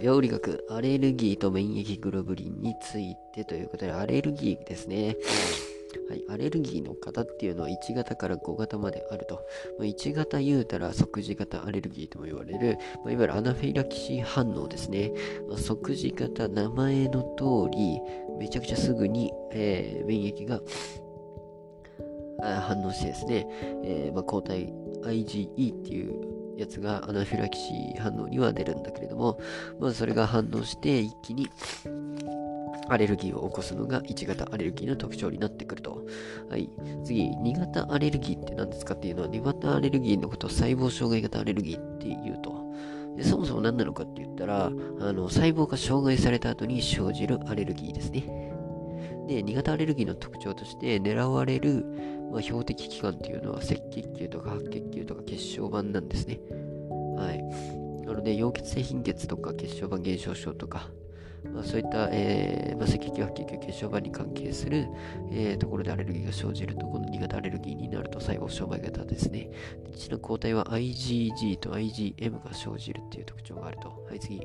病理学、アレルギーと免疫グロブリンについてということで、アレルギーですね。はい、アレルギーの方っていうのは1型から5型まであると。まあ、1型言うたら即時型アレルギーとも言われる、まあ、いわゆるアナフィラキシー反応ですね。まあ、即時型、名前の通り、めちゃくちゃすぐに、えー、免疫が反応してですね、えー、まあ、抗体 IgE っていうやつがアナフィラキシー反応には出るんだけれども、まあ、それが反応して一気にアレルギーを起こすのが1型アレルギーの特徴になってくると。はい。次、2型アレルギーって何ですかっていうのは、2型アレルギーのことを細胞障害型アレルギーって言うと。そもそも何なのかって言ったら、あの細胞が障害された後に生じるアレルギーですね。で、2型アレルギーの特徴として狙われる、まあ、標的器官っていうのは赤血球か血小板なんですね。はい。なので、溶血性貧血とか血小板減少症とか、まあ、そういった、えーまあ、赤血球、白血球、血小板に関係する、えー、ところでアレルギーが生じると、この2型アレルギーになると細胞障害型ですね。一の抗体は IgG と IgM が生じるっていう特徴があると。はい、次。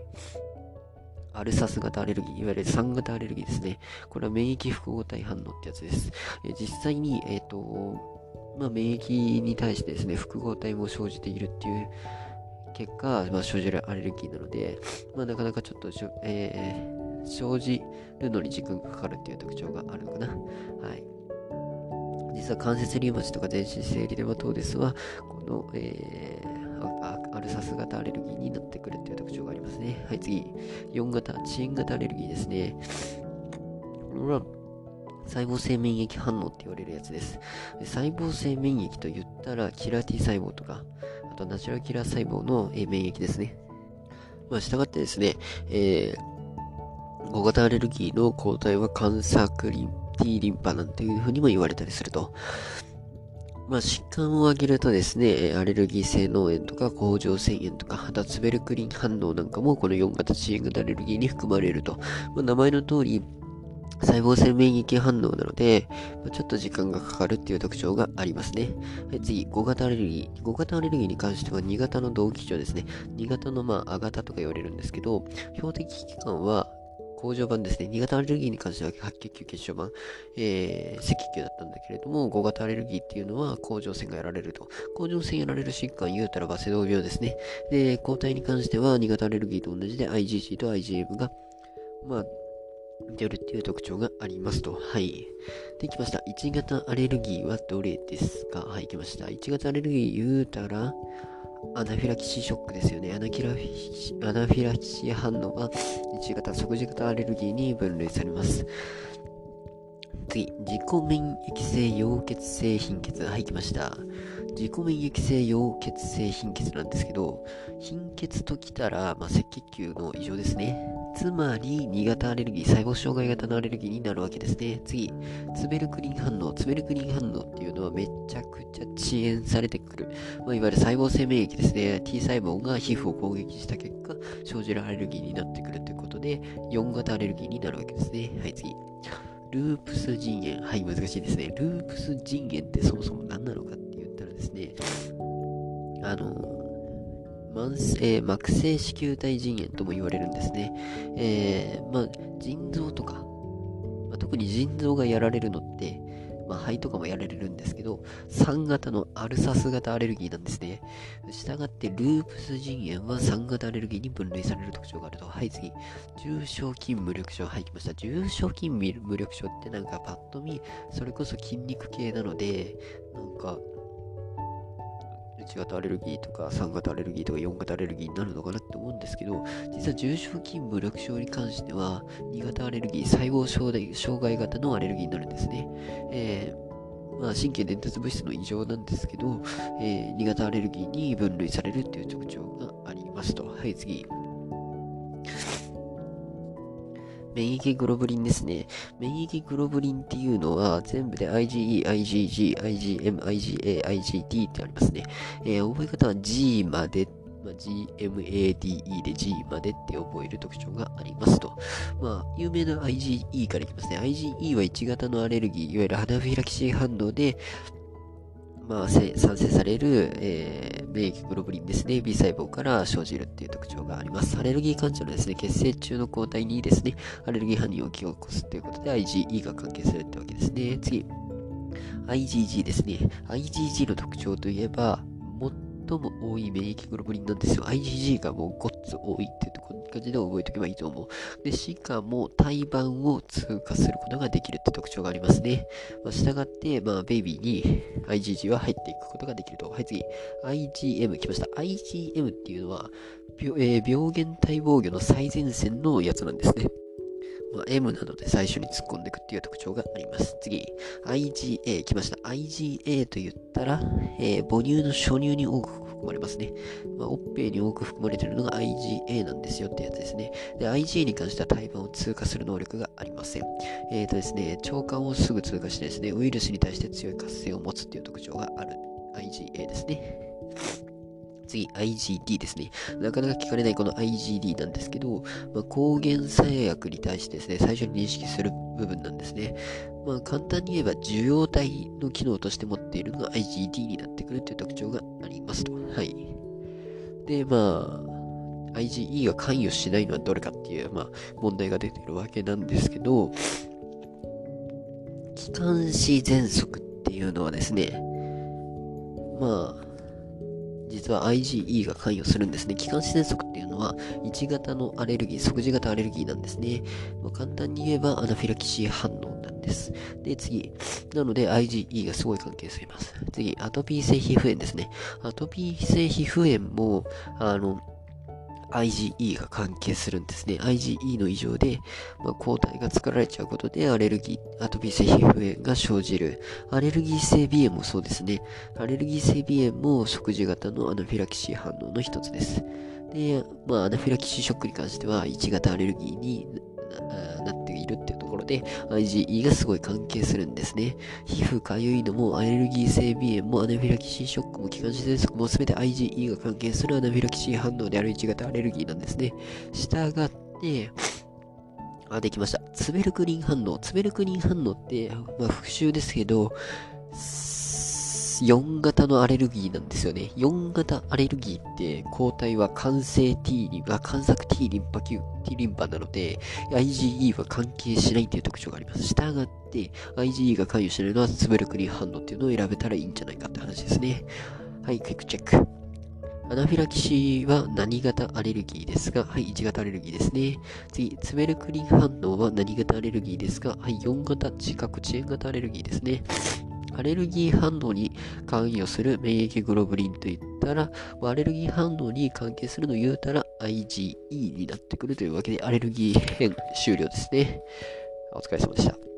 アルサス型アレルギー、いわゆる3型アレルギーですね。これは免疫複合体反応ってやつです。えー、実際に、えっ、ー、と、まあ、免疫に対してですね、複合体も生じているっていう結果、まあ、生じるアレルギーなので、まあ、なかなかちょっとえー、生じるのに時間がかかるっていう特徴があるのかな。はい。実は関節リウマチとか全身生理デマトーデスは、この、えー、アルサス型アレルギーになってくるっていう特徴がありますね。はい、次。4型、遅延型アレルギーですね。細胞性免疫反応って言われるやつです。細胞性免疫と言ったら、キラー T 細胞とか、あとナチュラルキラー細胞の、免疫ですね。まあ、従ってですね、えー、小型アレルギーの抗体は cancer サクリン T リンパなんていうふうにも言われたりすると。まあ、疾患を挙げるとですね、アレルギー性脳炎とか甲状腺炎とか、あとはツベルクリン反応なんかもこの4型チーム型アレルギーに含まれると。まあ、名前の通り、細胞性免疫反応なので、ちょっと時間がかかるっていう特徴がありますね。はい、次、5型アレルギー。5型アレルギーに関しては2型の同期症ですね。2型のまあ、ア型とか言われるんですけど、標的期間は工場版ですね。2型アレルギーに関しては白血球血小板、えー、赤血球だったんだけれども、5型アレルギーっていうのは甲状腺がやられると。甲状腺やられる疾患言うたらバセドウ病ですね。で、抗体に関しては2型アレルギーと同じで IgG と IgM が、まあ、出るっていう特徴がありますと。はい。で、きました。1型アレルギーはどれですか？はい、きました。1型アレルギー言うたら、アナフィラキシーショックですよね。アナキラフィアナフィラキシー反応は1型即時型アレルギーに分類されます。次、自己免疫性溶血性貧血。はい、きました。自己免疫性溶血性貧血なんですけど、貧血ときたら、まあ、赤血球の異常ですね。つまり、2型アレルギー、細胞障害型のアレルギーになるわけですね。次、ツベルクリン反応。ツベルクリン反応っていうのはめちゃくちゃ遅延されてくる。まあ、いわゆる細胞性免疫ですね。T 細胞が皮膚を攻撃した結果、生じるアレルギーになってくるということで、4型アレルギーになるわけですね。はい、次。ループス腎炎。はい、難しいですね。ループス腎炎ってそもそも何なのかの、慢性、膜性子宮体腎炎とも言われるんですね。えー、まあ、腎臓とか、まあ、特に腎臓がやられるのって、まあ、肺とかもやられるんですけど、3型のアルサス型アレルギーなんですね。したがって、ループス腎炎は3型アレルギーに分類される特徴があると。はい、次。重症筋無力症。はい、来ました。重症筋無力症ってなんかパッと見、それこそ筋肉系なので、なんか、1型アレルギーとか3型アレルギーとか4型アレルギーになるのかなって思うんですけど、実は重症勤務略症に関しては、2型アレルギー、細胞障害型のアレルギーになるんですね。えー、まあ、神経伝達物質の異常なんですけど、えー、2型アレルギーに分類されるっていう特徴がありますと。はい、次。免疫グロブリンですね。免疫グロブリンっていうのは全部で IgE、IgG、IgM、IgA、IgD ってありますね。えー、覚え方は G まで、まあ、GMADE で G までって覚える特徴がありますと。まあ、有名な IgE からいきますね。IgE は1型のアレルギー、いわゆるアナフィラキシー反応で、まあ、産生される、えー、免疫グロブリンですね、B 細胞から生じるっていう特徴があります。アレルギー患者のですね、血清中の抗体にですね、アレルギー反応を引き起こすということで IgE が関係するってわけですね。次、IgG ですね。IgG の特徴といえば、最も多い免疫グロブリンなんですよ。IgG がもうごっつ多いっていうところ感じで覚えておけばいいと思う。で、しかも胎盤を通過することができるって特徴がありますね。まあ、従って、まあ、ベイビーに IgG は入っていくことができると。はい、次。IgM 来ました。IgM っていうのは、病,、えー、病原体防御の最前線のやつなんですね。ま、M などで最初に突っ込んでいくっていう特徴があります。次、IgA 来ました。IgA と言ったら、えー、母乳の初乳に多く含まれますね。まあ、おっぺいに多く含まれているのが IgA なんですよってやつですね。で、IgA に関しては胎盤を通過する能力がありません。えっ、ー、とですね、腸管をすぐ通過してですね、ウイルスに対して強い活性を持つっていう特徴がある IgA ですね。次、IgD ですね。なかなか聞かれないこの IgD なんですけど、まあ、抗原作薬に対してですね、最初に認識する部分なんですね。まあ、簡単に言えば受容体の機能として持っているのが IgD になってくるという特徴がありますと。はい。で、まあ、IgE が関与しないのはどれかっていう、まあ、問題が出ているわけなんですけど、気管支喘息っていうのはですね、まあ、実は IgE が関与するんですね。気管支喘息っていうのは1型のアレルギー、即時型アレルギーなんですね。まあ、簡単に言えばアナフィラキシー反応なんです。で、次。なので IgE がすごい関係しています。次、アトピー性皮膚炎ですね。アトピー性皮膚炎も、あの、IgE が関係するんですね。IgE の異常で、まあ、抗体が作られちゃうことでアレルギー、アトピー性皮膚炎が生じる。アレルギー性鼻炎もそうですね。アレルギー性鼻炎も即時型のアナフィラキシー反応の一つです。で、まあ、アナフィラキシーショックに関しては1型アレルギーになっているっていうので IgE がすごい関係するんですね。皮膚かゆいのもアレルギー性鼻炎もアナフィラキシーショックも気管支喘息も全て IgE が関係するアナフィラキシー反応である1型アレルギーなんですね。したがって、あ、できました。ツベルクリン反応。ツベルクリン反応って、まあ、復習ですけど、4型のアレルギーなんですよね。4型アレルギーって抗体は肝性 T リンパ、肝索 T リンパ球、T リンパなので、IgE は関係しないという特徴があります。したがって、IgE が関与しないのはツベルクリン反応っていうのを選べたらいいんじゃないかって話ですね。はい、クイックチェック。アナフィラキシーは何型アレルギーですか、はい、1型アレルギーですね。次、ツベルクリン反応は何型アレルギーですか、はい、4型、自覚遅延型アレルギーですね。アレルギー反応に関与する免疫グロブリンといったら、アレルギー反応に関係するのを言うたら IgE になってくるというわけで、アレルギー編終了ですね。お疲れ様でした。